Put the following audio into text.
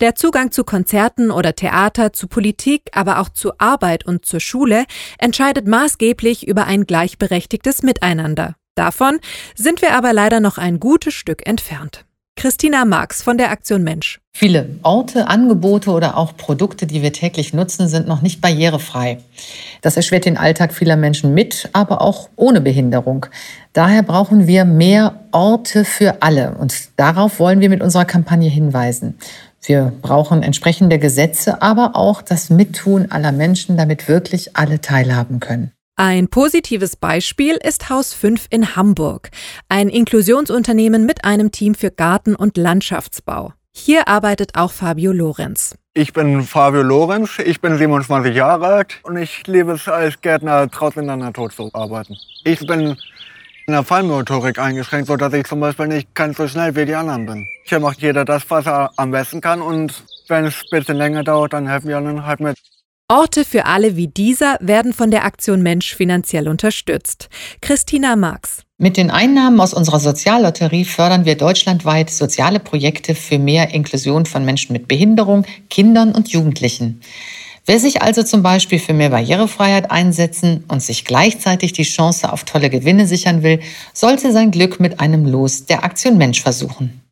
Der Zugang zu Konzerten oder Theater, zu Politik, aber auch zu Arbeit und zur Schule entscheidet maßgeblich über ein gleichberechtigtes Miteinander. Davon sind wir aber leider noch ein gutes Stück entfernt. Christina Marx von der Aktion Mensch. Viele Orte, Angebote oder auch Produkte, die wir täglich nutzen, sind noch nicht barrierefrei. Das erschwert den Alltag vieler Menschen mit, aber auch ohne Behinderung. Daher brauchen wir mehr Orte für alle und darauf wollen wir mit unserer Kampagne hinweisen. Wir brauchen entsprechende Gesetze, aber auch das Mittun aller Menschen, damit wirklich alle teilhaben können. Ein positives Beispiel ist Haus 5 in Hamburg, ein Inklusionsunternehmen mit einem Team für Garten- und Landschaftsbau. Hier arbeitet auch Fabio Lorenz. Ich bin Fabio Lorenz, ich bin 27 Jahre alt und ich liebe es als Gärtner draußen in der Natur zu arbeiten. Ich bin in der Fallmotorik eingeschränkt, sodass ich zum Beispiel nicht ganz so schnell wie die anderen bin. Hier macht jeder das, was er am besten kann und wenn es ein bisschen länger dauert, dann helfen wir dann halt mit. Orte für alle wie dieser werden von der Aktion Mensch finanziell unterstützt. Christina Marx. Mit den Einnahmen aus unserer Soziallotterie fördern wir deutschlandweit soziale Projekte für mehr Inklusion von Menschen mit Behinderung, Kindern und Jugendlichen. Wer sich also zum Beispiel für mehr Barrierefreiheit einsetzen und sich gleichzeitig die Chance auf tolle Gewinne sichern will, sollte sein Glück mit einem Los der Aktion Mensch versuchen.